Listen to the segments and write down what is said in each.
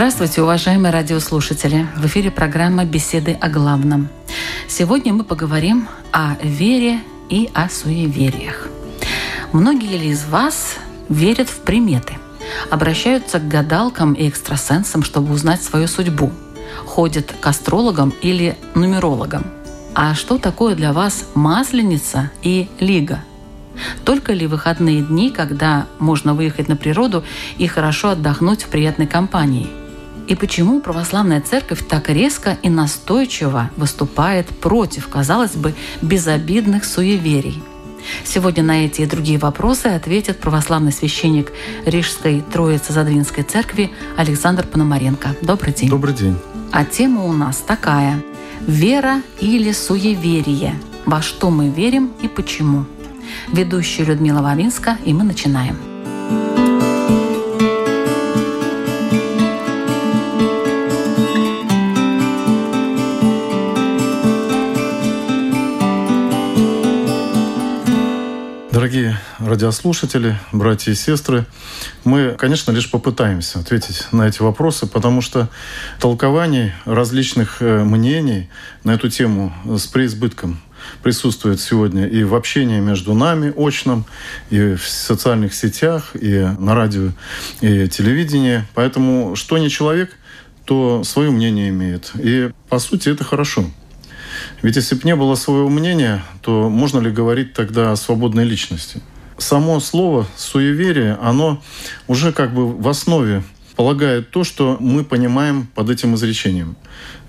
Здравствуйте, уважаемые радиослушатели! В эфире программа «Беседы о главном». Сегодня мы поговорим о вере и о суевериях. Многие ли из вас верят в приметы? Обращаются к гадалкам и экстрасенсам, чтобы узнать свою судьбу? Ходят к астрологам или нумерологам? А что такое для вас масленица и лига – только ли выходные дни, когда можно выехать на природу и хорошо отдохнуть в приятной компании? И почему православная церковь так резко и настойчиво выступает против, казалось бы, безобидных суеверий? Сегодня на эти и другие вопросы ответит православный священник Рижской Троицы-Задвинской церкви Александр Пономаренко. Добрый день. Добрый день. А тема у нас такая. Вера или суеверие? Во что мы верим и почему? Ведущая Людмила Вавинска, и мы начинаем. Дорогие радиослушатели, братья и сестры, мы, конечно, лишь попытаемся ответить на эти вопросы, потому что толкований различных э, мнений на эту тему с преизбытком присутствует сегодня и в общении между нами очном, и в социальных сетях, и на радио, и телевидении. Поэтому что не человек, то свое мнение имеет. И, по сути, это хорошо. Ведь если бы не было своего мнения, то можно ли говорить тогда о свободной личности? Само слово «суеверие», оно уже как бы в основе полагает то, что мы понимаем под этим изречением.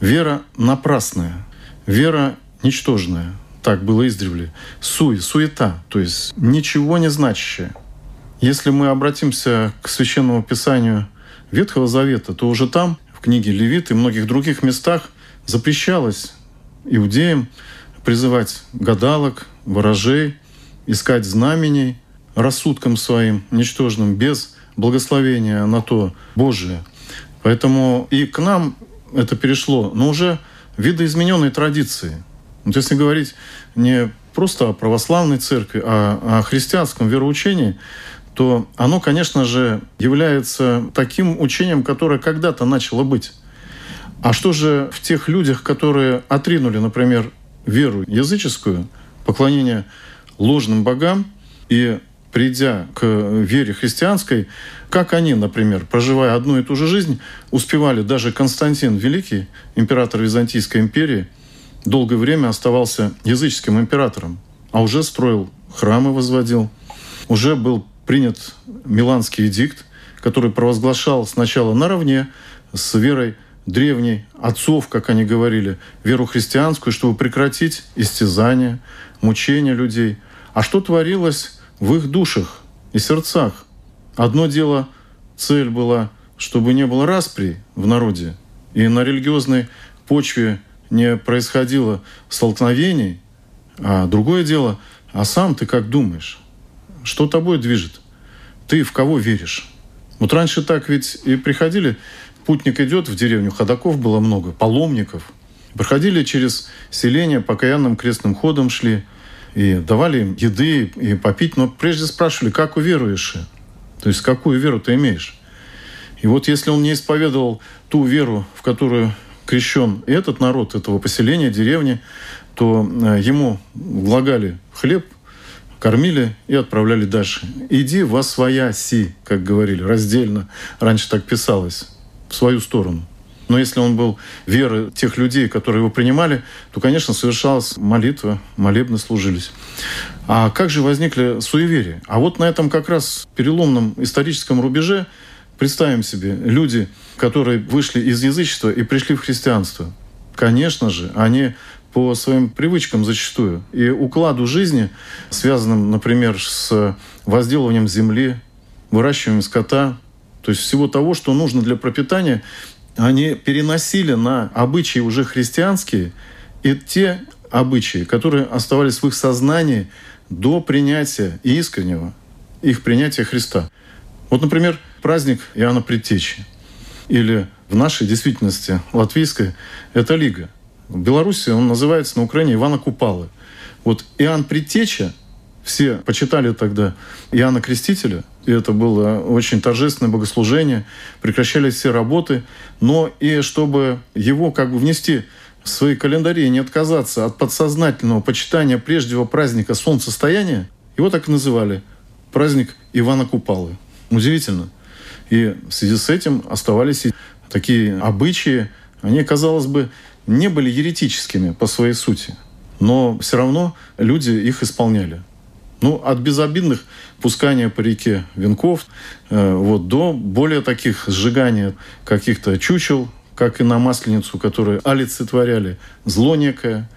Вера напрасная, вера ничтожная. Так было издревле. Суй, суета, то есть ничего не значащее. Если мы обратимся к Священному Писанию Ветхого Завета, то уже там, в книге Левит и многих других местах запрещалось иудеям призывать гадалок, ворожей, искать знамений рассудком своим ничтожным, без благословения на то Божие. Поэтому и к нам это перешло, но уже видоизмененной традиции. Вот если говорить не просто о православной церкви, а о христианском вероучении, то оно, конечно же, является таким учением, которое когда-то начало быть. А что же в тех людях, которые отринули, например, веру языческую, поклонение ложным богам и придя к вере христианской, как они, например, проживая одну и ту же жизнь, успевали даже Константин Великий, император Византийской империи, долгое время оставался языческим императором, а уже строил храмы, возводил, уже был принят Миланский эдикт, который провозглашал сначала наравне с верой древней отцов, как они говорили, веру христианскую, чтобы прекратить истязание, мучения людей. А что творилось в их душах и сердцах? Одно дело, цель была, чтобы не было распри в народе, и на религиозной почве не происходило столкновений, а другое дело, а сам ты как думаешь? Что тобой движет? Ты в кого веришь? Вот раньше так ведь и приходили Путник идет в деревню, ходаков было много, паломников. Проходили через селение, покаянным крестным ходом шли, и давали им еды и попить, но прежде спрашивали, как уверуешь? То есть какую веру ты имеешь? И вот если он не исповедовал ту веру, в которую крещен этот народ этого поселения, деревни, то э, ему влагали хлеб, кормили и отправляли дальше. «Иди во своя си», как говорили, раздельно. Раньше так писалось в свою сторону. Но если он был веры тех людей, которые его принимали, то, конечно, совершалась молитва, молебны служились. А как же возникли суеверия? А вот на этом как раз переломном историческом рубеже представим себе люди, которые вышли из язычества и пришли в христианство. Конечно же, они по своим привычкам зачастую и укладу жизни, связанным, например, с возделыванием земли, выращиванием скота, то есть всего того, что нужно для пропитания, они переносили на обычаи уже христианские и те обычаи, которые оставались в их сознании до принятия искреннего их принятия Христа. Вот, например, праздник Иоанна Предтечи. Или в нашей действительности латвийской это Лига. В Беларуси он называется на Украине Ивана Купалы. Вот Иоанн Предтеча, все почитали тогда Иоанна Крестителя, и это было очень торжественное богослужение, прекращались все работы, но и чтобы его как бы внести в свои календари и не отказаться от подсознательного почитания прежнего праздника солнцестояния, его так и называли – праздник Ивана Купалы. Удивительно. И в связи с этим оставались и такие обычаи, они, казалось бы, не были еретическими по своей сути, но все равно люди их исполняли. Ну, от безобидных пускания по реке венков э, вот, до более таких сжигания каких-то чучел, как и на Масленицу, которые олицетворяли зло некое.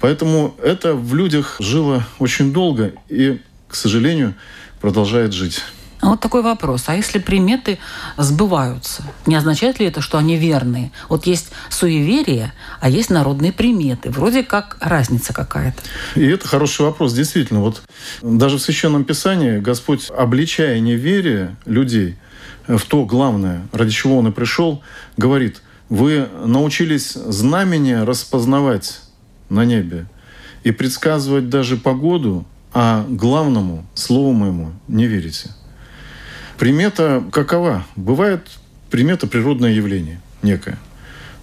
Поэтому это в людях жило очень долго и, к сожалению, продолжает жить. А вот такой вопрос. А если приметы сбываются, не означает ли это, что они верные? Вот есть суеверия, а есть народные приметы. Вроде как разница какая-то. И это хороший вопрос. Действительно, вот даже в Священном Писании Господь, обличая неверие людей в то главное, ради чего Он и пришел, говорит, вы научились знамения распознавать на небе и предсказывать даже погоду, а главному слову моему не верите. Примета какова? Бывает примета природное явление некое.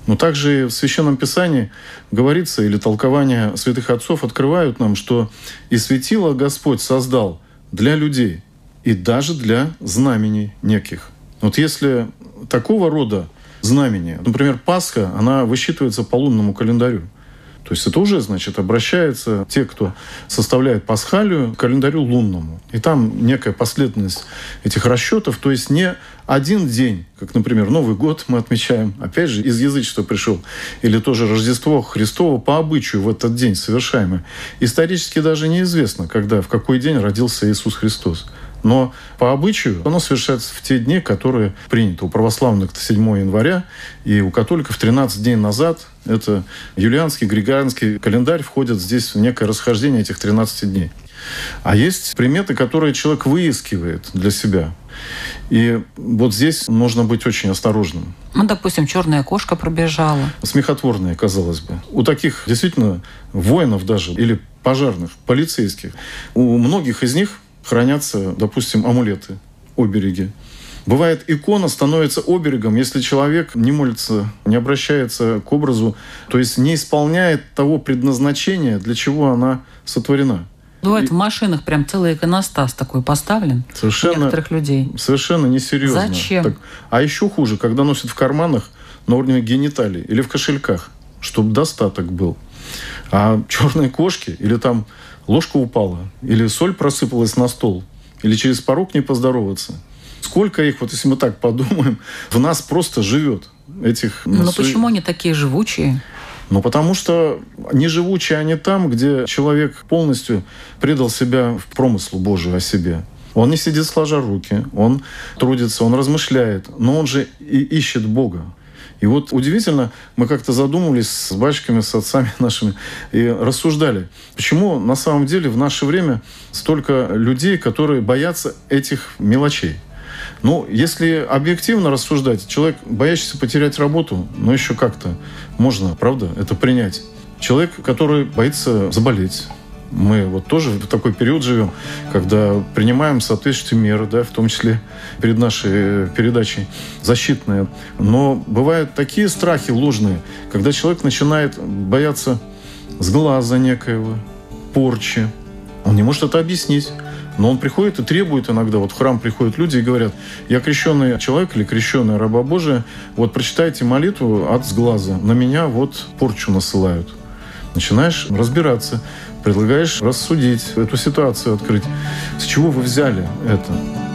Но также в Священном Писании говорится, или толкования святых отцов открывают нам, что «и светило Господь создал для людей и даже для знамений неких». Вот если такого рода знамения, например, Пасха, она высчитывается по лунному календарю – то есть это уже, значит, обращаются те, кто составляет пасхалию, к календарю лунному. И там некая последовательность этих расчетов, то есть не один день, как, например, Новый год мы отмечаем, опять же, из язычества пришел, или тоже Рождество Христово по обычаю в этот день совершаемое. Исторически даже неизвестно, когда, в какой день родился Иисус Христос. Но по обычаю оно совершается в те дни, которые приняты. У православных это 7 января, и у католиков 13 дней назад. Это юлианский, григорианский календарь входит здесь в некое расхождение этих 13 дней. А есть приметы, которые человек выискивает для себя. И вот здесь нужно быть очень осторожным. Ну, допустим, черная кошка пробежала. Смехотворная, казалось бы. У таких действительно воинов даже, или пожарных, полицейских, у многих из них хранятся, допустим, амулеты, обереги. Бывает, икона становится оберегом, если человек не молится, не обращается к образу, то есть не исполняет того предназначения, для чего она сотворена. Бывает, и... в машинах прям целый иконостас такой поставлен совершенно, у некоторых людей. Совершенно несерьезно. Зачем? Так, а еще хуже, когда носят в карманах на уровне гениталий или в кошельках, чтобы достаток был. А черные кошки или там ложка упала, или соль просыпалась на стол, или через порог не поздороваться. Сколько их, вот если мы так подумаем, в нас просто живет этих... Но ну, почему они такие живучие? Ну, потому что не живучие они там, где человек полностью предал себя в промыслу Божию о себе. Он не сидит сложа руки, он трудится, он размышляет, но он же и ищет Бога. И вот удивительно, мы как-то задумывались с батюшками, с отцами нашими и рассуждали, почему на самом деле в наше время столько людей, которые боятся этих мелочей. Ну, если объективно рассуждать, человек, боящийся потерять работу, ну, еще как-то можно, правда, это принять. Человек, который боится заболеть, мы вот тоже в такой период живем, когда принимаем соответствующие меры, да, в том числе перед нашей передачей защитные. Но бывают такие страхи ложные, когда человек начинает бояться сглаза некоего, порчи. Он не может это объяснить. Но он приходит и требует иногда, вот в храм приходят люди и говорят, я крещенный человек или крещенная раба Божия, вот прочитайте молитву от сглаза, на меня вот порчу насылают. Начинаешь разбираться предлагаешь рассудить эту ситуацию, открыть. С чего вы взяли это?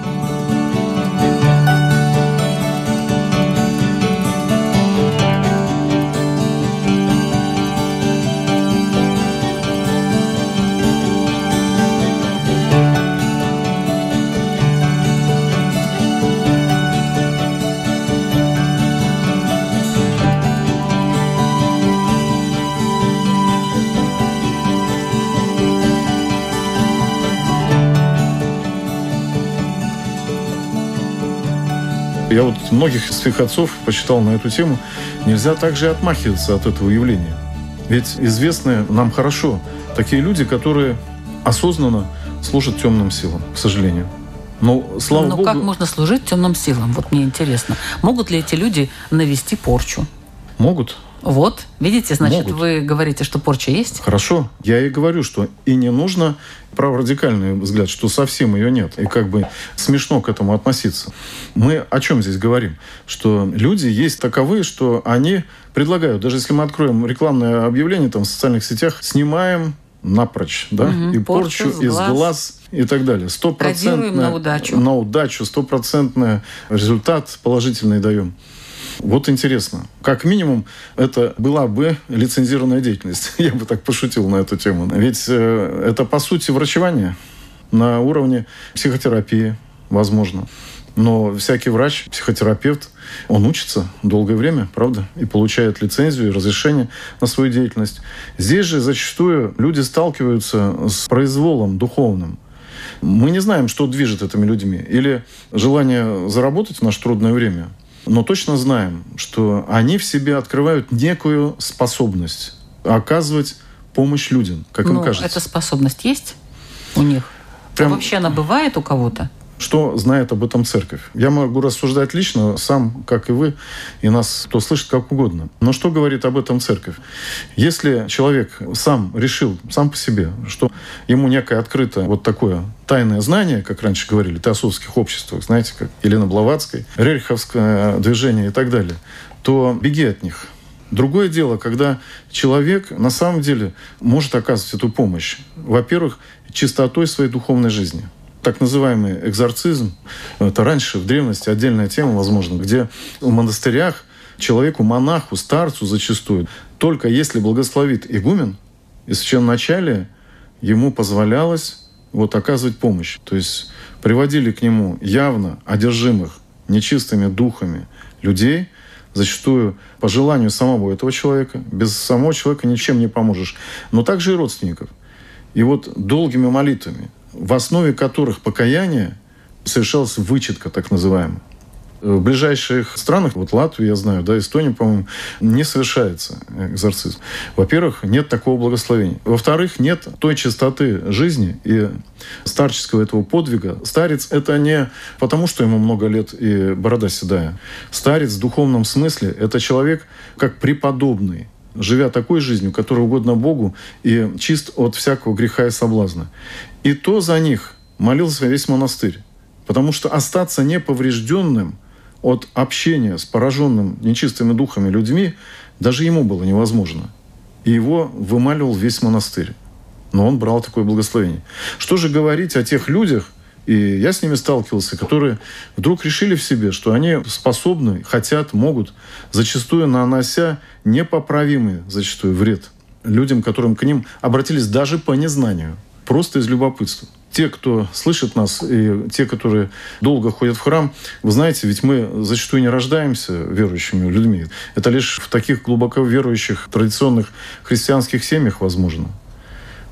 Я вот многих своих отцов почитал на эту тему. Нельзя также отмахиваться от этого явления. Ведь известны нам хорошо такие люди, которые осознанно служат темным силам, к сожалению. Но, слава Но Богу... как можно служить темным силам? Вот мне интересно. Могут ли эти люди навести порчу? Могут. Вот, видите, значит, Могут. вы говорите, что порча есть? Хорошо. Я и говорю, что и не нужно праворадикальный взгляд, что совсем ее нет. И как бы смешно к этому относиться. Мы о чем здесь говорим? Что люди есть таковые, что они предлагают, даже если мы откроем рекламное объявление там в социальных сетях, снимаем напрочь, да, угу, и порчу, порчу из глаз. глаз и так далее. Стопроцентная на удачу. На удачу, стопроцентный результат положительный даем. Вот интересно. Как минимум, это была бы лицензированная деятельность. Я бы так пошутил на эту тему. Ведь э, это, по сути, врачевание на уровне психотерапии, возможно. Но всякий врач, психотерапевт, он учится долгое время, правда, и получает лицензию и разрешение на свою деятельность. Здесь же зачастую люди сталкиваются с произволом духовным. Мы не знаем, что движет этими людьми. Или желание заработать в наше трудное время – но точно знаем, что они в себе открывают некую способность оказывать помощь людям, как ну, им кажется. Эта способность есть у них? Прям... А вообще она бывает у кого-то? Что знает об этом церковь? Я могу рассуждать лично, сам, как и вы, и нас кто слышит как угодно. Но что говорит об этом церковь? Если человек сам решил, сам по себе, что ему некое открыто вот такое тайное знание, как раньше говорили, теософских обществах, знаете, как Елена Блаватская, Рериховское движение и так далее, то беги от них. Другое дело, когда человек на самом деле может оказывать эту помощь. Во-первых, чистотой своей духовной жизни – так называемый экзорцизм. Это раньше, в древности, отдельная тема, возможно, где в монастырях человеку, монаху, старцу зачастую, только если благословит игумен, и в начале ему позволялось вот оказывать помощь. То есть приводили к нему явно одержимых нечистыми духами людей, зачастую по желанию самого этого человека. Без самого человека ничем не поможешь. Но также и родственников. И вот долгими молитвами, в основе которых покаяние совершалась вычетка, так называемая. В ближайших странах, вот Латвию я знаю, да, Эстонию, по-моему, не совершается экзорцизм. Во-первых, нет такого благословения. Во-вторых, нет той чистоты жизни и старческого этого подвига. Старец – это не потому, что ему много лет и борода седая. Старец в духовном смысле – это человек как преподобный, живя такой жизнью, которая угодна Богу и чист от всякого греха и соблазна. И то за них молился весь монастырь. Потому что остаться неповрежденным от общения с пораженным нечистыми духами людьми даже ему было невозможно. И его вымаливал весь монастырь. Но он брал такое благословение. Что же говорить о тех людях, и я с ними сталкивался, которые вдруг решили в себе, что они способны, хотят, могут, зачастую нанося непоправимый зачастую вред людям, которым к ним обратились даже по незнанию – просто из любопытства. Те, кто слышит нас, и те, которые долго ходят в храм, вы знаете, ведь мы зачастую не рождаемся верующими людьми. Это лишь в таких глубоко верующих традиционных христианских семьях возможно.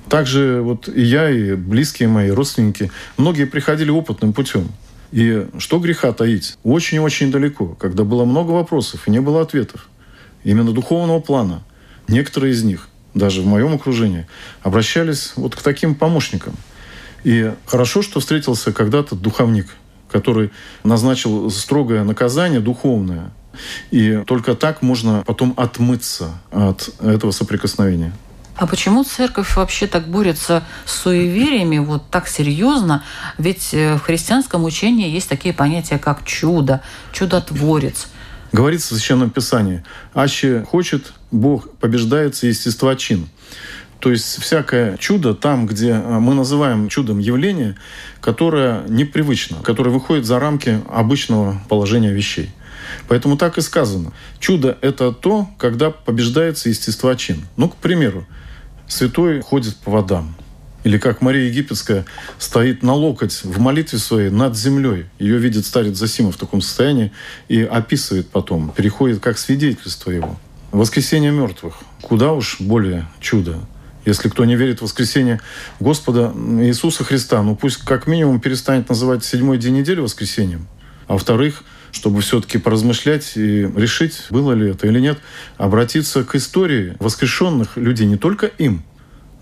Также вот и я, и близкие мои, родственники, многие приходили опытным путем. И что греха таить? Очень-очень далеко, когда было много вопросов и не было ответов. Именно духовного плана. Некоторые из них даже в моем окружении, обращались вот к таким помощникам. И хорошо, что встретился когда-то духовник, который назначил строгое наказание духовное. И только так можно потом отмыться от этого соприкосновения. А почему церковь вообще так борется с суевериями вот так серьезно? Ведь э, в христианском учении есть такие понятия, как чудо, чудотворец – Говорится в Священном Писании, «Аще хочет, Бог побеждается естества чин». То есть всякое чудо там, где а, мы называем чудом явление, которое непривычно, которое выходит за рамки обычного положения вещей. Поэтому так и сказано. Чудо – это то, когда побеждается естества чин. Ну, к примеру, святой ходит по водам. Или как Мария Египетская стоит на локоть в молитве своей над землей. Ее видит старец Засима в таком состоянии и описывает потом, переходит как свидетельство его. Воскресение мертвых. Куда уж более чудо. Если кто не верит в воскресение Господа Иисуса Христа, ну пусть как минимум перестанет называть седьмой день недели воскресением. А во-вторых, чтобы все-таки поразмышлять и решить, было ли это или нет, обратиться к истории воскрешенных людей, не только им,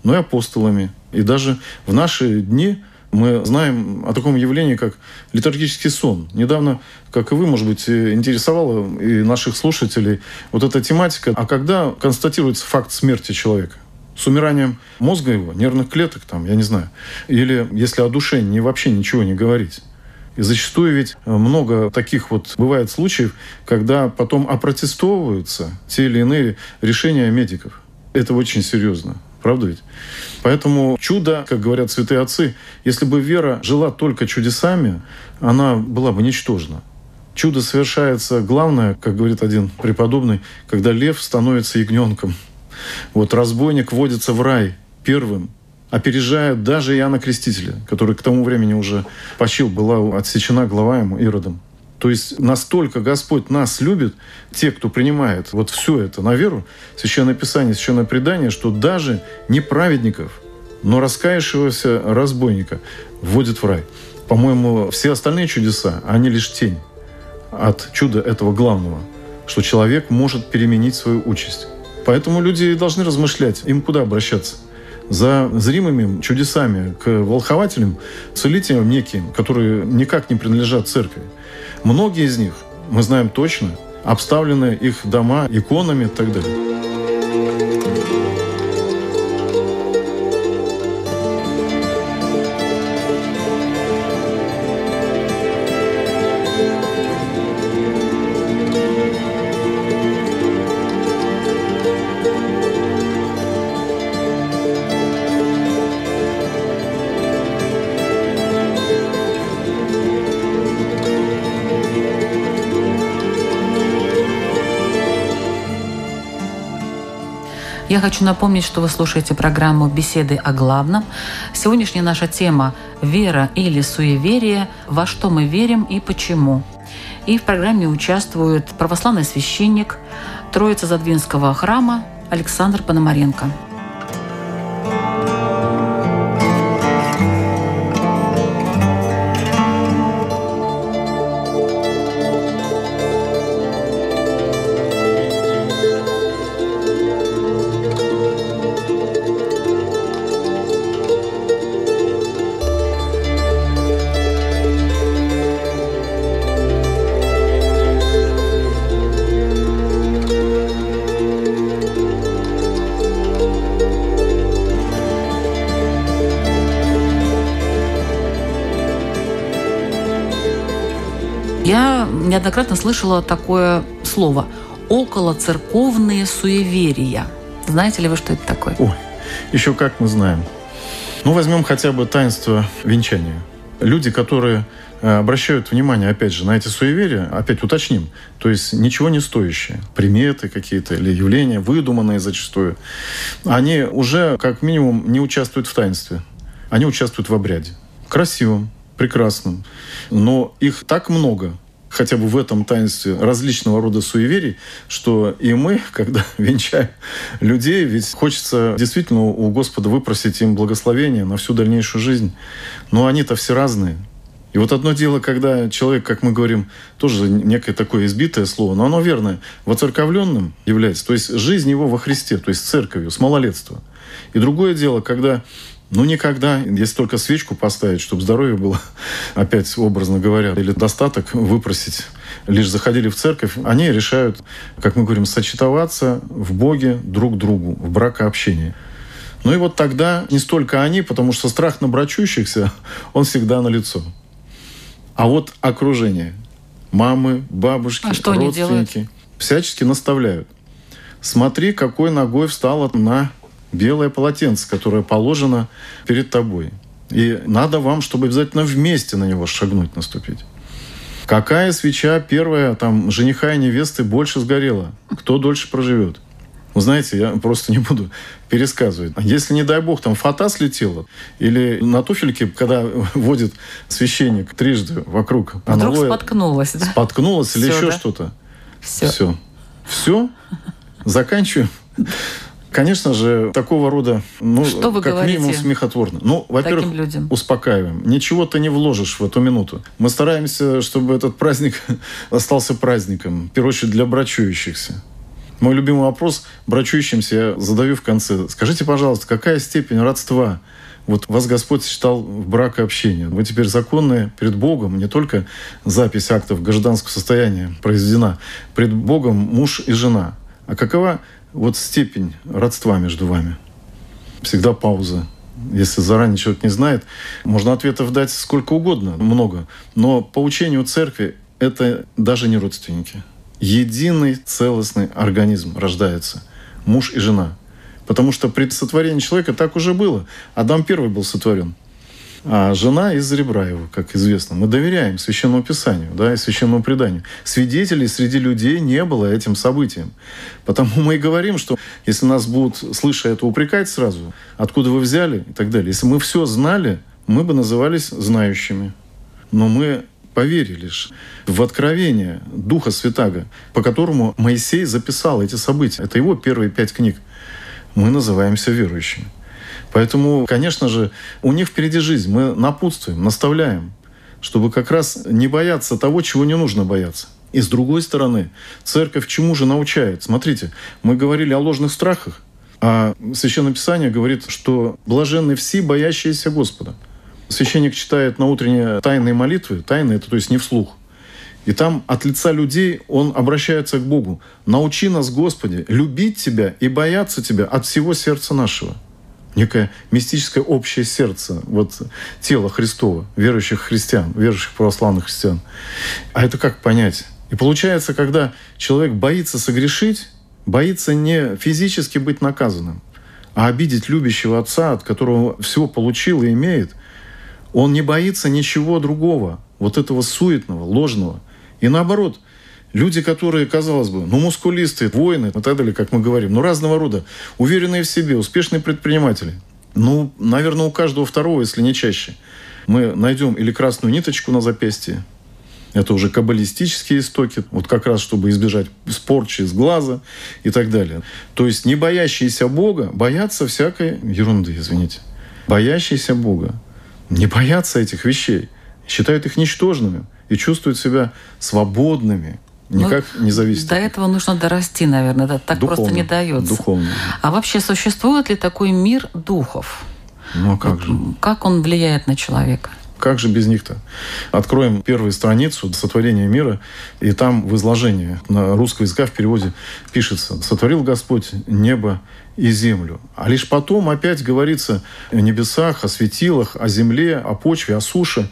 но и апостолами. И даже в наши дни мы знаем о таком явлении, как литургический сон. Недавно, как и вы, может быть, интересовала и наших слушателей вот эта тематика. А когда констатируется факт смерти человека? С умиранием мозга его, нервных клеток, там, я не знаю. Или если о душе не, вообще ничего не говорить. И зачастую ведь много таких вот бывает случаев, когда потом опротестовываются те или иные решения медиков. Это очень серьезно. Правда ведь? Поэтому чудо, как говорят святые отцы, если бы вера жила только чудесами, она была бы ничтожна. Чудо совершается, главное, как говорит один преподобный, когда лев становится ягненком. Вот разбойник вводится в рай первым, опережая даже Иоанна Крестителя, который к тому времени уже почил, была отсечена глава ему Иродом. То есть настолько Господь нас любит, те, кто принимает вот все это на веру, Священное Писание, Священное Предание, что даже не праведников, но раскаявшегося разбойника вводит в рай. По-моему, все остальные чудеса, они лишь тень от чуда этого главного, что человек может переменить свою участь. Поэтому люди должны размышлять, им куда обращаться за зримыми чудесами к волхователям, целителям неким, которые никак не принадлежат церкви. Многие из них, мы знаем точно, обставлены их дома иконами и так далее. Я хочу напомнить, что вы слушаете программу «Беседы о главном». Сегодняшняя наша тема «Вера или суеверие. Во что мы верим и почему?». И в программе участвует православный священник Троица Задвинского храма Александр Пономаренко. Неоднократно слышала такое слово «околоцерковные суеверия». Знаете ли вы, что это такое? Ой, еще как мы знаем. Ну, возьмем хотя бы таинство венчания. Люди, которые э, обращают внимание, опять же, на эти суеверия, опять уточним, то есть ничего не стоящие, приметы какие-то или явления, выдуманные зачастую, они уже как минимум не участвуют в таинстве, они участвуют в обряде. Красивым, прекрасным, но их так много, хотя бы в этом таинстве различного рода суеверий, что и мы, когда венчаем людей, ведь хочется действительно у Господа выпросить им благословение на всю дальнейшую жизнь. Но они-то все разные. И вот одно дело, когда человек, как мы говорим, тоже некое такое избитое слово, но оно верное, воцерковленным является, то есть жизнь его во Христе, то есть церковью, с малолетства. И другое дело, когда ну, никогда, если только свечку поставить, чтобы здоровье было, опять образно говоря, или достаток выпросить, лишь заходили в церковь, они решают, как мы говорим, сочетоваться в Боге друг другу, в бракообщении. Ну и вот тогда не столько они, потому что страх на брачущихся, он всегда на лицо. А вот окружение, мамы, бабушки, а что родственники, всячески наставляют. Смотри, какой ногой встала на белое полотенце, которое положено перед тобой. И надо вам, чтобы обязательно вместе на него шагнуть, наступить. Какая свеча первая, там, жениха и невесты больше сгорела? Кто дольше проживет? Вы знаете, я просто не буду пересказывать. Если, не дай бог, там фата слетела, или на туфельке, когда водит священник трижды вокруг, Вдруг аналоя, споткнулась, да? Споткнулась или еще да? что-то. Все. Все. Все? Заканчиваем? Конечно же, такого рода, ну, Что вы как говорите минимум смехотворно. Ну, во-первых, людям? успокаиваем. Ничего ты не вложишь в эту минуту. Мы стараемся, чтобы этот праздник остался праздником, в первую очередь для брачующихся. Мой любимый вопрос брачующимся я задаю в конце. Скажите, пожалуйста, какая степень родства вот вас Господь считал в брак и общение. Вы теперь законные перед Богом, не только запись актов гражданского состояния произведена, пред Богом муж и жена. А какова вот степень родства между вами? Всегда пауза. Если заранее человек не знает, можно ответов дать сколько угодно, много. Но по учению церкви это даже не родственники. Единый целостный организм рождается. Муж и жена. Потому что при сотворении человека так уже было. Адам первый был сотворен. А жена из ребра его, как известно. Мы доверяем Священному Писанию да, и Священному преданию. Свидетелей среди людей не было этим событием. Потому мы и говорим, что если нас будут, слыша это, упрекать сразу, откуда вы взяли и так далее. Если мы все знали, мы бы назывались знающими. Но мы поверили лишь в откровение Духа Святаго, по которому Моисей записал эти события. Это его первые пять книг мы называемся верующими. Поэтому, конечно же, у них впереди жизнь. Мы напутствуем, наставляем, чтобы как раз не бояться того, чего не нужно бояться. И с другой стороны, церковь чему же научает? Смотрите, мы говорили о ложных страхах, а Священное Писание говорит, что блаженны все, боящиеся Господа. Священник читает на утренние тайные молитвы, тайные, это то есть не вслух, и там от лица людей он обращается к Богу. «Научи нас, Господи, любить Тебя и бояться Тебя от всего сердца нашего». Некое мистическое общее сердце, вот тело Христова, верующих христиан, верующих православных христиан. А это как понять? И получается, когда человек боится согрешить, боится не физически быть наказанным, а обидеть любящего отца, от которого все получил и имеет, он не боится ничего другого, вот этого суетного, ложного – и наоборот, люди, которые, казалось бы, ну, мускулисты, воины и так далее, как мы говорим, ну, разного рода, уверенные в себе, успешные предприниматели. Ну, наверное, у каждого второго, если не чаще, мы найдем или красную ниточку на запястье, это уже каббалистические истоки, вот как раз чтобы избежать спорчи из глаза и так далее. То есть не боящиеся Бога боятся всякой ерунды, извините. Боящиеся Бога не боятся этих вещей, считают их ничтожными – и чувствуют себя свободными, никак ну, не зависит. До этого нужно дорасти, наверное, это так духовно, просто не дается. Духовно. А вообще существует ли такой мир духов? Ну а как же? Как он влияет на человека? Как же без них-то? Откроем первую страницу сотворения мира, и там в изложении на русском языка в переводе пишется «Сотворил Господь небо и землю». А лишь потом опять говорится о небесах, о светилах, о земле, о почве, о суше.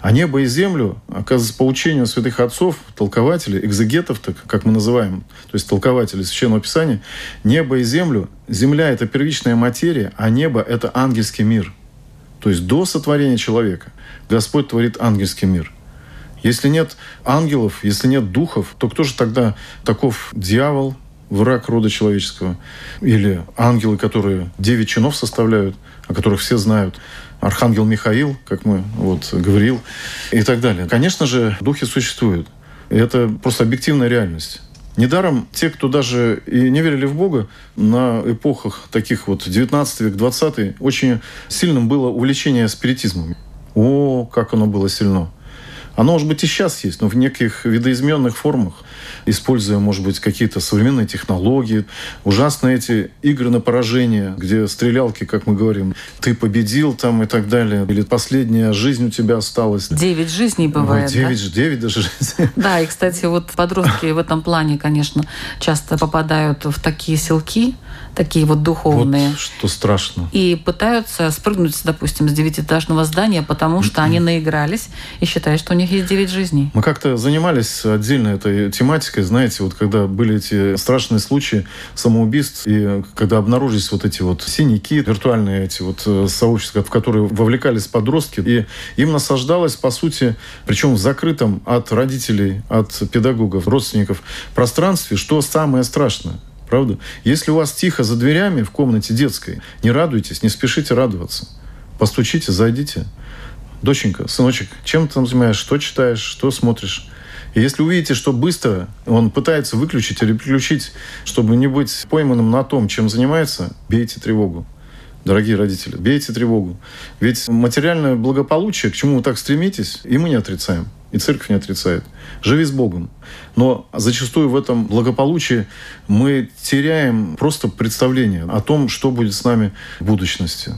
А небо и землю, оказывается, по учению святых отцов, толкователей, экзегетов, так, как мы называем, то есть толкователей Священного Писания, небо и землю, земля – это первичная материя, а небо – это ангельский мир. То есть до сотворения человека Господь творит ангельский мир. Если нет ангелов, если нет духов, то кто же тогда таков дьявол, враг рода человеческого? Или ангелы, которые девять чинов составляют, о которых все знают? Архангел Михаил, как мы вот говорил, и так далее. Конечно же, духи существуют. И это просто объективная реальность. Недаром те, кто даже и не верили в Бога, на эпохах таких вот 19 век, 20 очень сильным было увлечение спиритизмом. О, как оно было сильно. Оно, может быть, и сейчас есть, но в неких видоизмененных формах, используя, может быть, какие-то современные технологии. Ужасные эти игры на поражение, где стрелялки, как мы говорим, ты победил там и так далее, или последняя жизнь у тебя осталась. Девять жизней бывает, Девять, да? девять даже жизней. Да, и, кстати, вот подростки в этом плане, конечно, часто попадают в такие селки, такие вот духовные. Вот что страшно. И пытаются спрыгнуть, допустим, с девятиэтажного здания, потому что они наигрались и считают, что у них есть девять жизней. Мы как-то занимались отдельно этой тематикой, знаете, вот когда были эти страшные случаи самоубийств, и когда обнаружились вот эти вот синяки, виртуальные эти вот э, сообщества, в которые вовлекались подростки, и им насаждалось, по сути, причем в закрытом от родителей, от педагогов, родственников пространстве, что самое страшное – Правда? Если у вас тихо за дверями в комнате детской, не радуйтесь, не спешите радоваться. Постучите, зайдите. Доченька, сыночек, чем ты там занимаешься? Что читаешь? Что смотришь? И если увидите, что быстро он пытается выключить или переключить, чтобы не быть пойманным на том, чем занимается, бейте тревогу. Дорогие родители, бейте тревогу. Ведь материальное благополучие, к чему вы так стремитесь, и мы не отрицаем. И церковь не отрицает. Живи с Богом. Но зачастую в этом благополучии мы теряем просто представление о том, что будет с нами в будущности.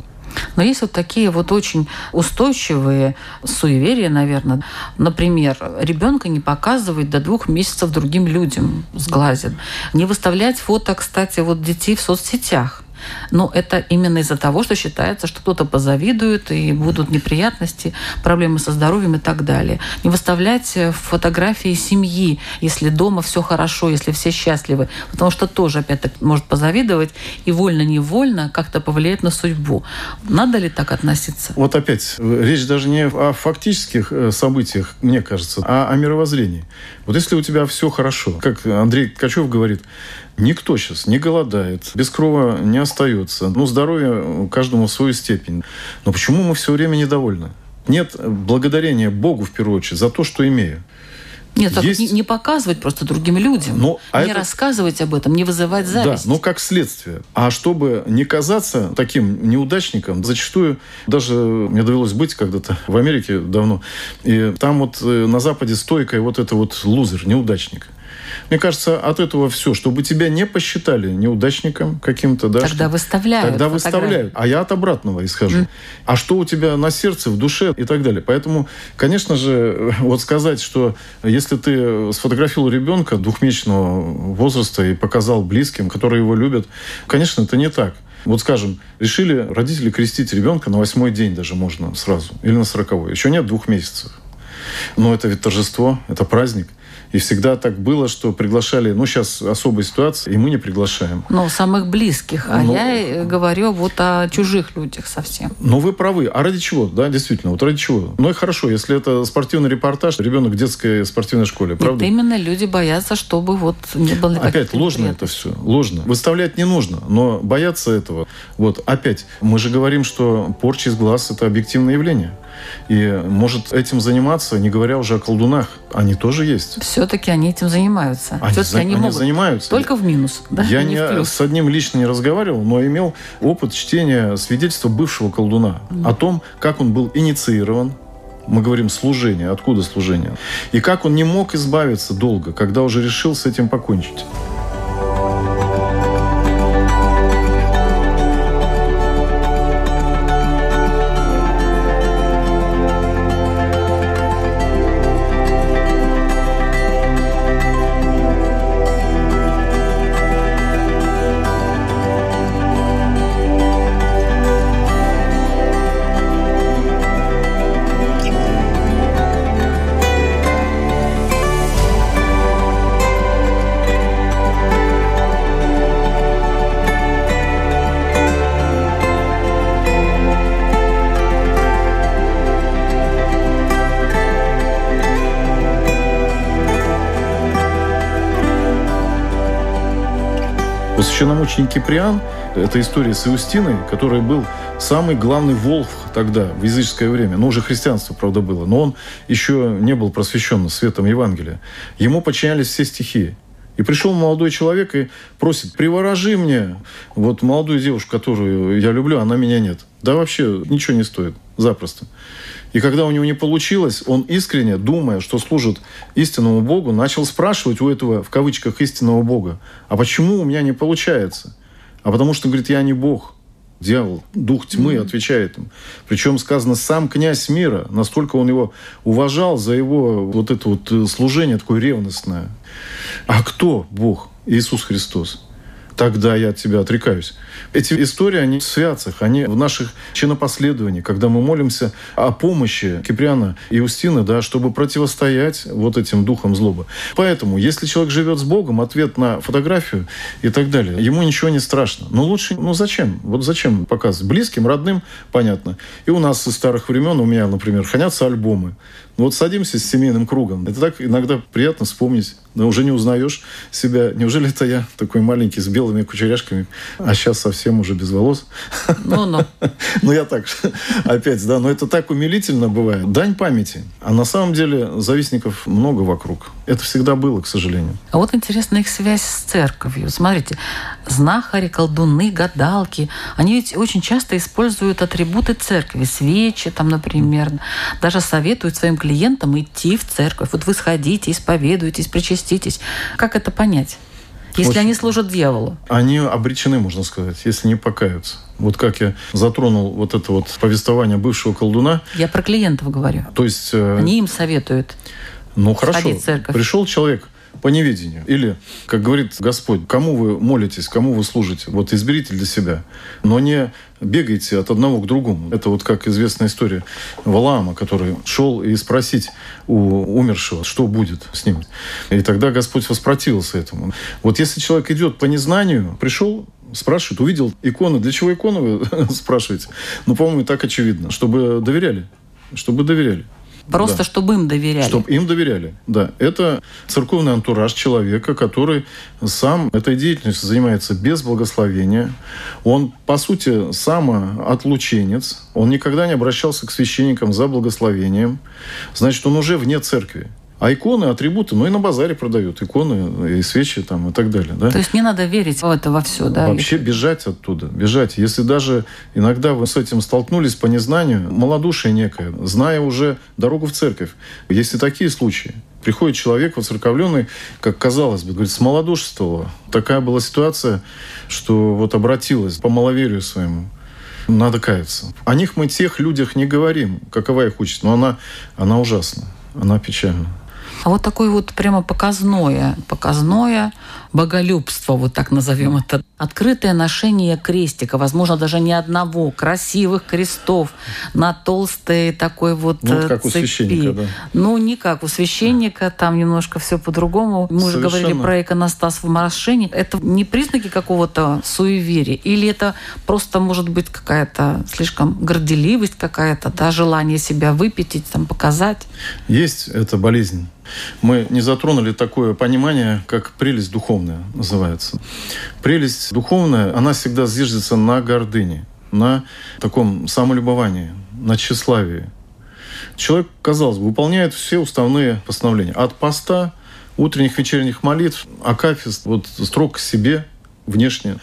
Но есть вот такие вот очень устойчивые суеверия, наверное. Например, ребенка не показывать до двух месяцев другим людям с глазен. Не выставлять фото, кстати, вот детей в соцсетях. Но это именно из-за того, что считается, что кто-то позавидует, и будут неприятности, проблемы со здоровьем и так далее. Не выставлять э, фотографии семьи, если дома все хорошо, если все счастливы, потому что тоже, опять-таки, может позавидовать и вольно-невольно как-то повлиять на судьбу. Надо ли так относиться? Вот опять, речь даже не о фактических э, событиях, мне кажется, а о мировоззрении. Вот если у тебя все хорошо, как Андрей Ткачев говорит, Никто сейчас не голодает, без крова не остается. Ну, здоровье каждому в свою степень. Но почему мы все время недовольны? Нет благодарения Богу, в первую очередь, за то, что имею. Нет, так есть... не, не показывать просто другим людям, но, ну, а не это... рассказывать об этом, не вызывать зависть. Да, но как следствие. А чтобы не казаться таким неудачником, зачастую даже мне довелось быть когда-то в Америке давно, и там вот э, на Западе стойкая вот это вот лузер, неудачник. Мне кажется, от этого все, чтобы тебя не посчитали неудачником каким-то, да. Тогда что, выставляют. Тогда выставляют. А я от обратного исхожу. Mm. А что у тебя на сердце, в душе и так далее. Поэтому, конечно же, вот сказать, что если ты сфотографировал ребенка двухмесячного возраста и показал близким, которые его любят, конечно, это не так. Вот скажем, решили родители крестить ребенка на восьмой день даже можно сразу. Или на сороковой. Еще нет двух месяцев. Но это ведь торжество, это праздник. И всегда так было, что приглашали, ну, сейчас особая ситуация, и мы не приглашаем. Ну, самых близких. А Но... я говорю вот о чужих людях совсем. Ну, вы правы. А ради чего? Да, действительно. Вот ради чего? Ну, и хорошо, если это спортивный репортаж, ребенок в детской спортивной школе, правда? Нет, именно люди боятся, чтобы вот не было Опять ложно это все. Ложно. Выставлять не нужно, но бояться этого. Вот, опять, мы же говорим, что порча из глаз – это объективное явление. И может этим заниматься, не говоря уже о колдунах. Они тоже есть. Все-таки они этим занимаются. Они, за, они, они могут занимаются. Только в минус. Да? Я не, не с одним лично не разговаривал, но имел опыт чтения свидетельства бывшего колдуна mm. о том, как он был инициирован, мы говорим служение, откуда служение, и как он не мог избавиться долго, когда уже решил с этим покончить. Священномученик Киприан, это история с Иустиной, который был самый главный волх тогда, в языческое время. Ну, уже христианство, правда, было. Но он еще не был просвещен светом Евангелия. Ему подчинялись все стихии. И пришел молодой человек и просит, приворожи мне вот молодую девушку, которую я люблю, она меня нет. Да вообще ничего не стоит, запросто. И когда у него не получилось, он искренне, думая, что служит истинному Богу, начал спрашивать у этого, в кавычках, истинного Бога, а почему у меня не получается? А потому что, говорит, я не Бог. Дьявол, дух тьмы mm-hmm. отвечает им. Причем сказано, сам князь мира, настолько он его уважал за его вот это вот э, служение такое ревностное. А кто Бог? Иисус Христос тогда я от тебя отрекаюсь. Эти истории, они в святцах, они в наших чинопоследовании, когда мы молимся о помощи Киприана и Иустины, да, чтобы противостоять вот этим духам злобы. Поэтому, если человек живет с Богом, ответ на фотографию и так далее, ему ничего не страшно. Но лучше, ну зачем? Вот зачем показывать? Близким, родным, понятно. И у нас из старых времен, у меня, например, хранятся альбомы. Ну вот садимся с семейным кругом. Это так иногда приятно вспомнить но уже не узнаешь себя. Неужели это я такой маленький с белыми кучеряшками, а сейчас совсем уже без волос? Ну-ну. Ну, я так, опять, да, но это так умилительно бывает. Дань памяти. А на самом деле завистников много вокруг. Это всегда было, к сожалению. А вот интересна их связь с церковью. Смотрите, знахари, колдуны, гадалки, они ведь очень часто используют атрибуты церкви, свечи там, например, даже советуют своим клиентам идти в церковь. Вот вы сходите, исповедуйтесь, причаститесь. Как это понять? Если Очень... они служат дьяволу. Они обречены, можно сказать, если не покаются. Вот как я затронул вот это вот повествование бывшего колдуна. Я про клиентов говорю. То есть... Э... Они им советуют. Ну хорошо. Пришел человек, по неведению. Или, как говорит Господь, кому вы молитесь, кому вы служите, вот изберите для себя. Но не бегайте от одного к другому. Это вот как известная история Валаама, который шел и спросить у умершего, что будет с ним. И тогда Господь воспротивился этому. Вот если человек идет по незнанию, пришел, спрашивает, увидел иконы. Для чего иконы вы спрашиваете? Ну, по-моему, так очевидно. Чтобы доверяли. Чтобы доверяли. Просто да. чтобы им доверяли. Чтобы им доверяли, да. Это церковный антураж человека, который сам этой деятельностью занимается без благословения. Он, по сути, самоотлученец. Он никогда не обращался к священникам за благословением. Значит, он уже вне церкви. А иконы, атрибуты, ну и на базаре продают иконы и свечи там и так далее. Да? То есть не надо верить в это во все, да? Вообще бежать оттуда, бежать. Если даже иногда вы с этим столкнулись по незнанию, малодушие некое, зная уже дорогу в церковь. Есть и такие случаи. Приходит человек воцерковленный, как казалось бы, говорит, смолодушествовала. Такая была ситуация, что вот обратилась по маловерию своему надо каяться. О них мы тех людях не говорим, какова их участь, но она, она ужасна, она печальна. А вот такое вот прямо показное, показное боголюбство, вот так назовем это, открытое ношение крестика, возможно, даже не одного, красивых крестов на толстой такой вот ну, вот как цепи. у священника, да. Ну, не как у священника, там немножко все по-другому. Мы Совершенно. уже говорили про иконостас в Марашине. Это не признаки какого-то суеверия? Или это просто может быть какая-то слишком горделивость какая-то, да, желание себя выпятить, там, показать? Есть эта болезнь мы не затронули такое понимание, как прелесть духовная называется. Прелесть духовная, она всегда зиждется на гордыне, на таком самолюбовании, на тщеславии. Человек, казалось бы, выполняет все уставные постановления. От поста, утренних, вечерних молитв, акафист, вот строг к себе внешне.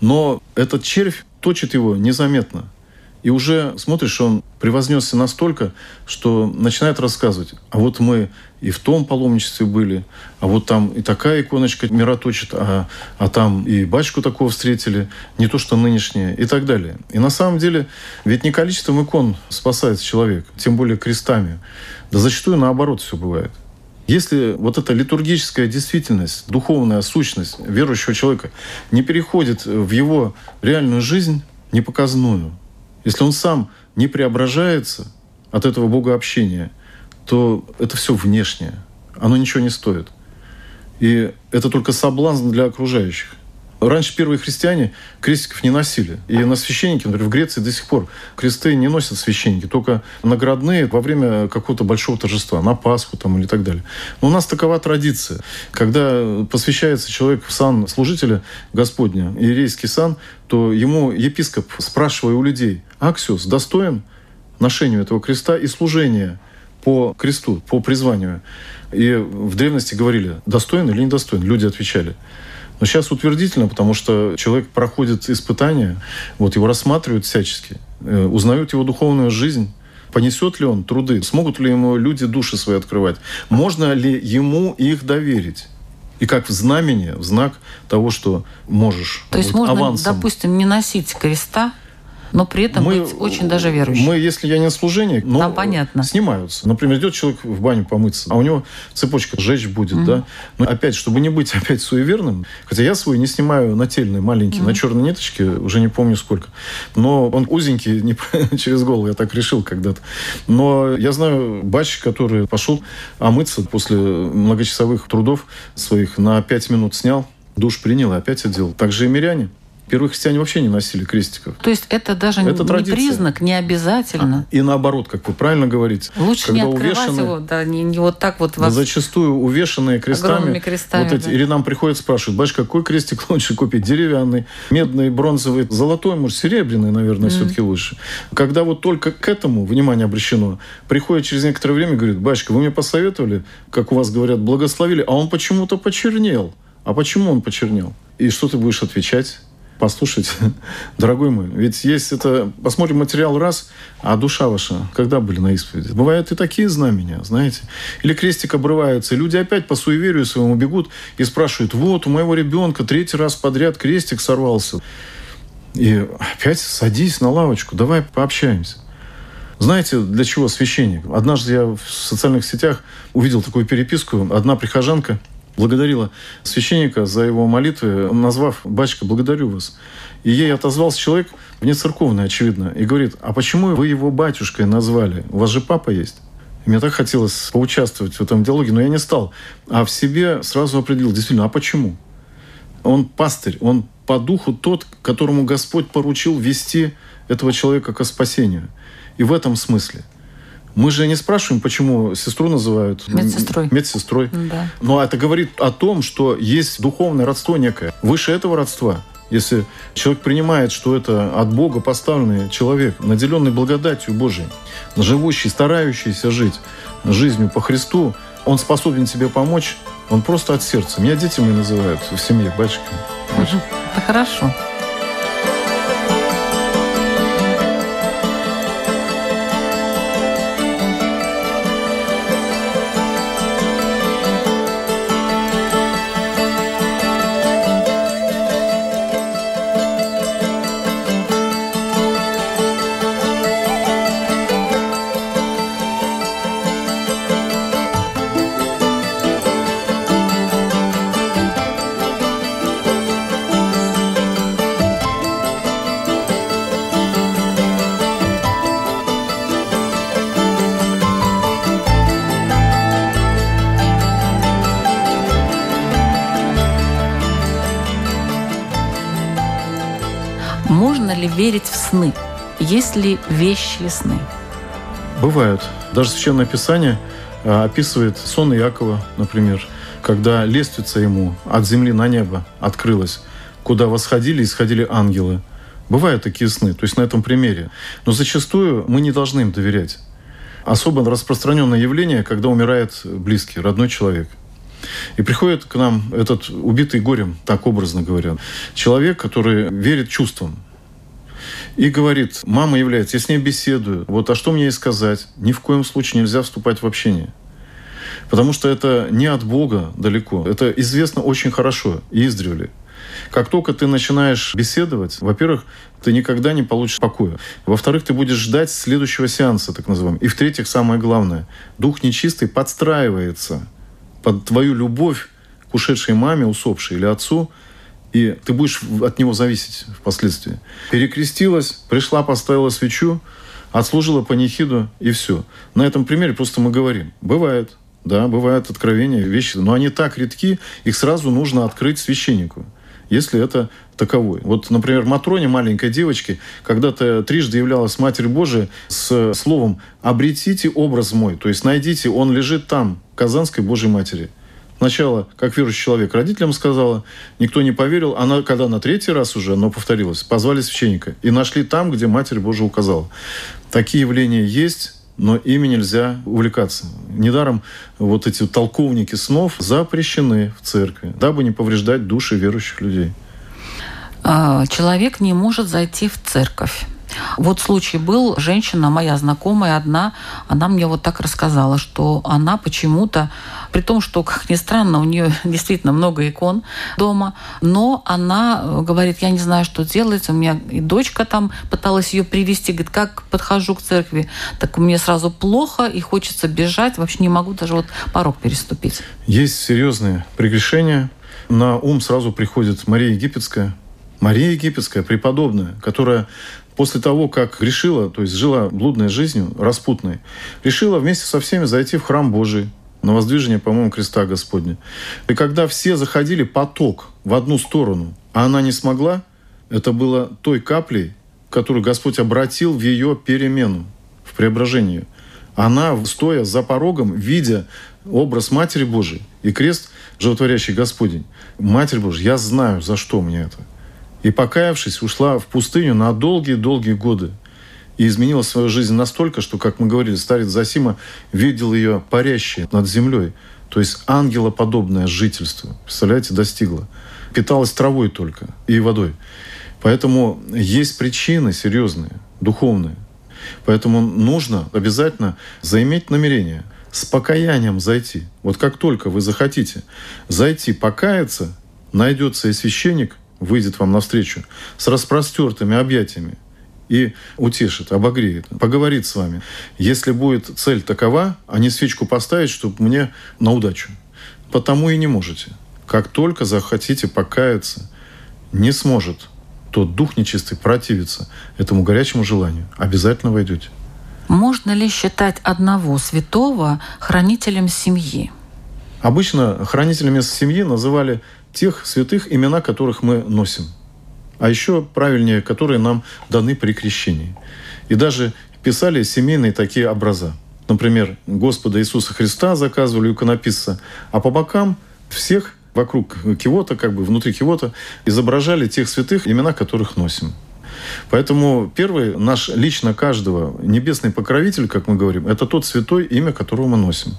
Но этот червь точит его незаметно – и уже смотришь, он превознесся настолько, что начинает рассказывать. А вот мы и в том паломничестве были, а вот там и такая иконочка мироточит, а, а там и батюшку такого встретили, не то что нынешнее, и так далее. И на самом деле, ведь не количеством икон спасается человек, тем более крестами. Да зачастую наоборот все бывает. Если вот эта литургическая действительность, духовная сущность верующего человека не переходит в его реальную жизнь, непоказную, если он сам не преображается от этого богообщения, то это все внешнее. Оно ничего не стоит. И это только соблазн для окружающих. Раньше первые христиане крестиков не носили. И на священники, например, в Греции до сих пор кресты не носят священники, только наградные во время какого-то большого торжества, на Пасху там или так далее. Но у нас такова традиция. Когда посвящается человек в сан служителя Господня, иерейский сан, то ему епископ, спрашивая у людей, Аксиус достоин ношению этого креста и служения по кресту, по призванию. И в древности говорили, достоин или недостоин. Люди отвечали. Но сейчас утвердительно, потому что человек проходит испытания, вот его рассматривают всячески, э, узнают его духовную жизнь, понесет ли он труды, смогут ли ему люди души свои открывать, можно ли ему их доверить. И как в знамени, в знак того, что можешь. То есть вот, можно, авансом. допустим, не носить креста, но при этом мы, быть очень даже верующим. Мы, если я не служение, но Там понятно. снимаются. Например, идет человек в баню помыться, а у него цепочка сжечь будет, mm-hmm. да. Но опять, чтобы не быть опять суеверным, хотя я свой не снимаю нательный, маленький, mm-hmm. на черной ниточке, уже не помню сколько. Но он узенький, не через голову, я так решил когда-то. Но я знаю батч, который пошел омыться после многочасовых трудов своих на 5 минут снял, душ принял и опять одел. Так же и миряне. Первые христиане вообще не носили крестиков. То есть это даже это не традиция. признак, не обязательно. А, и наоборот, как вы правильно говорите. Лучше когда не открывать увешаны, его, да, не, не вот так вот. Вас... Зачастую увешанные крестами. крестами вот эти, да. Или нам приходят спрашивают, батюшка, какой крестик лучше купить? Деревянный, медный, бронзовый, золотой, может, серебряный, наверное, mm. все-таки лучше. Когда вот только к этому внимание обращено, приходит через некоторое время и говорит, батюшка, вы мне посоветовали, как у вас говорят, благословили, а он почему-то почернел. А почему он почернел? И что ты будешь отвечать? Послушать, дорогой мой, ведь есть это, посмотрим материал раз, а душа ваша, когда были на исповеди? Бывают и такие знамения, знаете. Или крестик обрывается, и люди опять по суеверию своему бегут и спрашивают, вот, у моего ребенка третий раз подряд крестик сорвался. И опять садись на лавочку, давай пообщаемся. Знаете, для чего священник? Однажды я в социальных сетях увидел такую переписку. Одна прихожанка благодарила священника за его молитвы, назвав «Батюшка, благодарю вас». И ей отозвался человек, вне церковный, очевидно, и говорит, а почему вы его батюшкой назвали? У вас же папа есть. Мне так хотелось поучаствовать в этом диалоге, но я не стал. А в себе сразу определил, действительно, а почему? Он пастырь, он по духу тот, которому Господь поручил вести этого человека к спасению. И в этом смысле – мы же не спрашиваем, почему сестру называют медсестрой. медсестрой. Да. Но это говорит о том, что есть духовное родство некое. Выше этого родства, если человек принимает, что это от Бога поставленный человек, наделенный благодатью Божией, живущий, старающийся жить жизнью по Христу, он способен тебе помочь, он просто от сердца. Меня дети мои называют в семье батюшками. Это хорошо. Сны? Есть ли вещи сны? Бывают. Даже Священное Писание а, описывает сон Иакова, например, когда лестница ему от земли на небо открылась, куда восходили и сходили ангелы. Бывают такие сны, то есть на этом примере. Но зачастую мы не должны им доверять. Особо распространенное явление, когда умирает близкий, родной человек. И приходит к нам этот убитый горем, так образно говоря, человек, который верит чувствам, и говорит, мама является, я с ней беседую, вот, а что мне ей сказать? Ни в коем случае нельзя вступать в общение. Потому что это не от Бога далеко. Это известно очень хорошо и издревле. Как только ты начинаешь беседовать, во-первых, ты никогда не получишь покоя. Во-вторых, ты будешь ждать следующего сеанса, так называемого. И в-третьих, самое главное, дух нечистый подстраивается под твою любовь к ушедшей маме, усопшей или отцу – и ты будешь от него зависеть впоследствии. Перекрестилась, пришла, поставила свечу, отслужила панихиду, и все. На этом примере просто мы говорим. Бывает, да, бывают откровения, вещи, но они так редки, их сразу нужно открыть священнику, если это таковой. Вот, например, Матроне, маленькой девочке, когда-то трижды являлась Матерь Божия с словом «обретите образ мой», то есть найдите, он лежит там, Казанской Божьей Матери – Сначала, как верующий человек, родителям сказала, никто не поверил. Она, когда на третий раз уже, но повторилось, позвали священника и нашли там, где Матерь Божия указала. Такие явления есть, но ими нельзя увлекаться. Недаром вот эти толковники снов запрещены в церкви, дабы не повреждать души верующих людей. А, человек не может зайти в церковь. Вот случай был, женщина моя знакомая одна, она мне вот так рассказала, что она почему-то, при том, что, как ни странно, у нее действительно много икон дома, но она э, говорит, я не знаю, что делать, у меня и дочка там пыталась ее привести, говорит, как подхожу к церкви, так мне сразу плохо и хочется бежать, вообще не могу даже вот порог переступить. Есть серьезные прегрешения. На ум сразу приходит Мария Египетская, Мария Египетская, преподобная, которая после того, как решила, то есть жила блудной жизнью, распутной, решила вместе со всеми зайти в храм Божий, на воздвижение, по-моему, креста Господня. И когда все заходили поток в одну сторону, а она не смогла, Это было той каплей, которую Господь обратил в ее перемену, в преображение. Она, стоя за порогом, видя образ Матери Божией и крест животворящий Господень. Матерь Божья, я знаю, за что мне это. И покаявшись, ушла в пустыню на долгие-долгие годы. И изменила свою жизнь настолько, что, как мы говорили, старец Засима видел ее парящей над землей. То есть ангелоподобное жительство, представляете, достигло. Питалась травой только и водой. Поэтому есть причины серьезные, духовные. Поэтому нужно обязательно заиметь намерение с покаянием зайти. Вот как только вы захотите зайти покаяться, найдется и священник, выйдет вам навстречу с распростертыми объятиями и утешит, обогреет, поговорит с вами. Если будет цель такова, а не свечку поставить, чтобы мне на удачу. Потому и не можете. Как только захотите покаяться, не сможет тот дух нечистый противится этому горячему желанию. Обязательно войдете. Можно ли считать одного святого хранителем семьи? Обычно хранителями семьи называли тех святых, имена которых мы носим. А еще правильнее, которые нам даны при крещении. И даже писали семейные такие образа. Например, Господа Иисуса Христа заказывали у иконописца, а по бокам всех вокруг кивота, как бы внутри кивота, изображали тех святых, имена которых носим. Поэтому первый наш лично каждого небесный покровитель, как мы говорим, это тот святой, имя которого мы носим.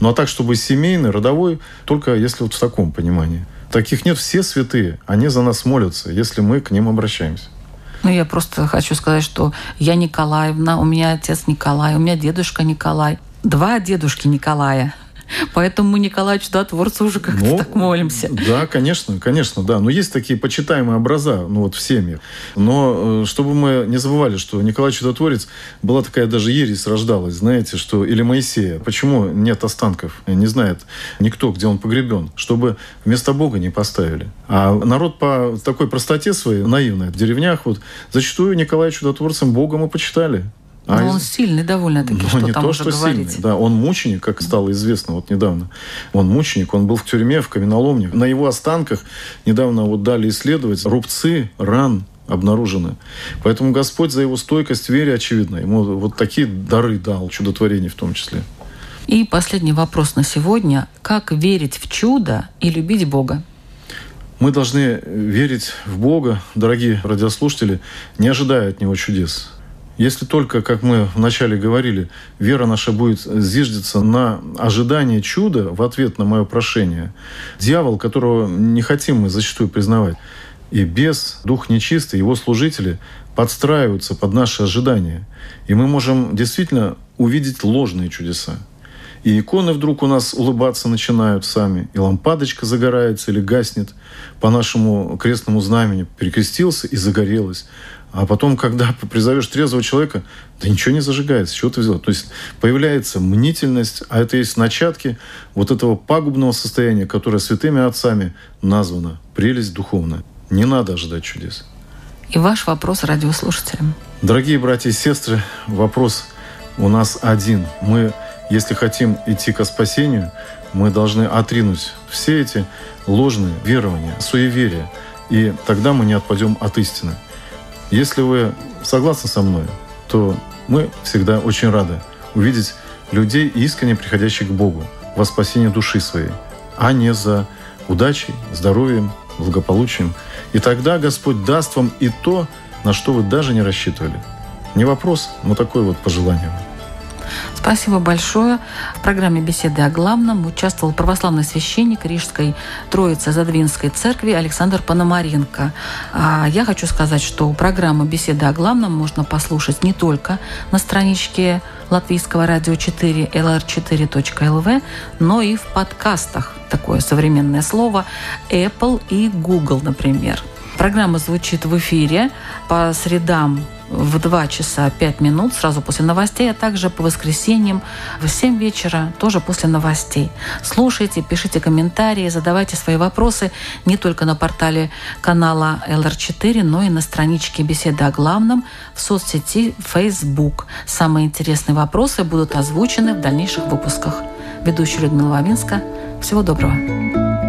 Ну а так, чтобы семейный, родовой, только если вот в таком понимании. Таких нет, все святые, они за нас молятся, если мы к ним обращаемся. Ну, я просто хочу сказать, что я Николаевна, у меня отец Николай, у меня дедушка Николай. Два дедушки Николая. Поэтому мы Николаю Чудотворцу уже как-то ну, так молимся. Да, конечно, конечно, да. Но есть такие почитаемые образа, ну вот в семьях. Но э, чтобы мы не забывали, что Николай Чудотворец была такая даже ересь рождалась, знаете, что или Моисея. Почему нет останков? Не знает никто, где он погребен. Чтобы вместо Бога не поставили. А народ по такой простоте своей, наивной, в деревнях, вот зачастую Николая Чудотворцем Богом и почитали. А Но он сильный довольно-таки, ну, что не там то, уже что говорить. Сильный, да, он мученик, как стало известно вот недавно. Он мученик, он был в тюрьме, в каменоломне. На его останках недавно вот дали исследовать рубцы, ран обнаружены. Поэтому Господь за его стойкость вере, очевидно, ему вот такие дары дал, чудотворение в том числе. И последний вопрос на сегодня. Как верить в чудо и любить Бога? Мы должны верить в Бога, дорогие радиослушатели, не ожидая от Него чудес. Если только, как мы вначале говорили, вера наша будет зиждется на ожидании чуда в ответ на мое прошение, дьявол, которого не хотим мы зачастую признавать, и без дух нечистый, его служители подстраиваются под наши ожидания. И мы можем действительно увидеть ложные чудеса. И иконы вдруг у нас улыбаться начинают сами, и лампадочка загорается или гаснет по нашему крестному знамени, перекрестился и загорелась. А потом, когда призовешь трезвого человека, да ничего не зажигается, чего ты взял? То есть появляется мнительность, а это есть начатки вот этого пагубного состояния, которое святыми отцами названо прелесть духовная. Не надо ожидать чудес. И ваш вопрос радиослушателям. Дорогие братья и сестры, вопрос у нас один. Мы, если хотим идти ко спасению, мы должны отринуть все эти ложные верования, суеверия, и тогда мы не отпадем от истины. Если вы согласны со мной, то мы всегда очень рады увидеть людей, искренне приходящих к Богу во спасение души своей, а не за удачей, здоровьем, благополучием. И тогда Господь даст вам и то, на что вы даже не рассчитывали. Не вопрос, но такое вот пожелание. Спасибо большое. В программе «Беседы о главном» участвовал православный священник Рижской Троицы Задвинской церкви Александр Пономаренко. А я хочу сказать, что программу «Беседы о главном» можно послушать не только на страничке Латвийского радио 4 lr4.lv, но и в подкастах, такое современное слово, Apple и Google, например. Программа звучит в эфире по средам в 2 часа 5 минут сразу после новостей, а также по воскресеньям в 7 вечера тоже после новостей. Слушайте, пишите комментарии, задавайте свои вопросы не только на портале канала LR4, но и на страничке беседы о главном в соцсети Facebook. Самые интересные вопросы будут озвучены в дальнейших выпусках. Ведущая Людмила Вавинска. Всего доброго.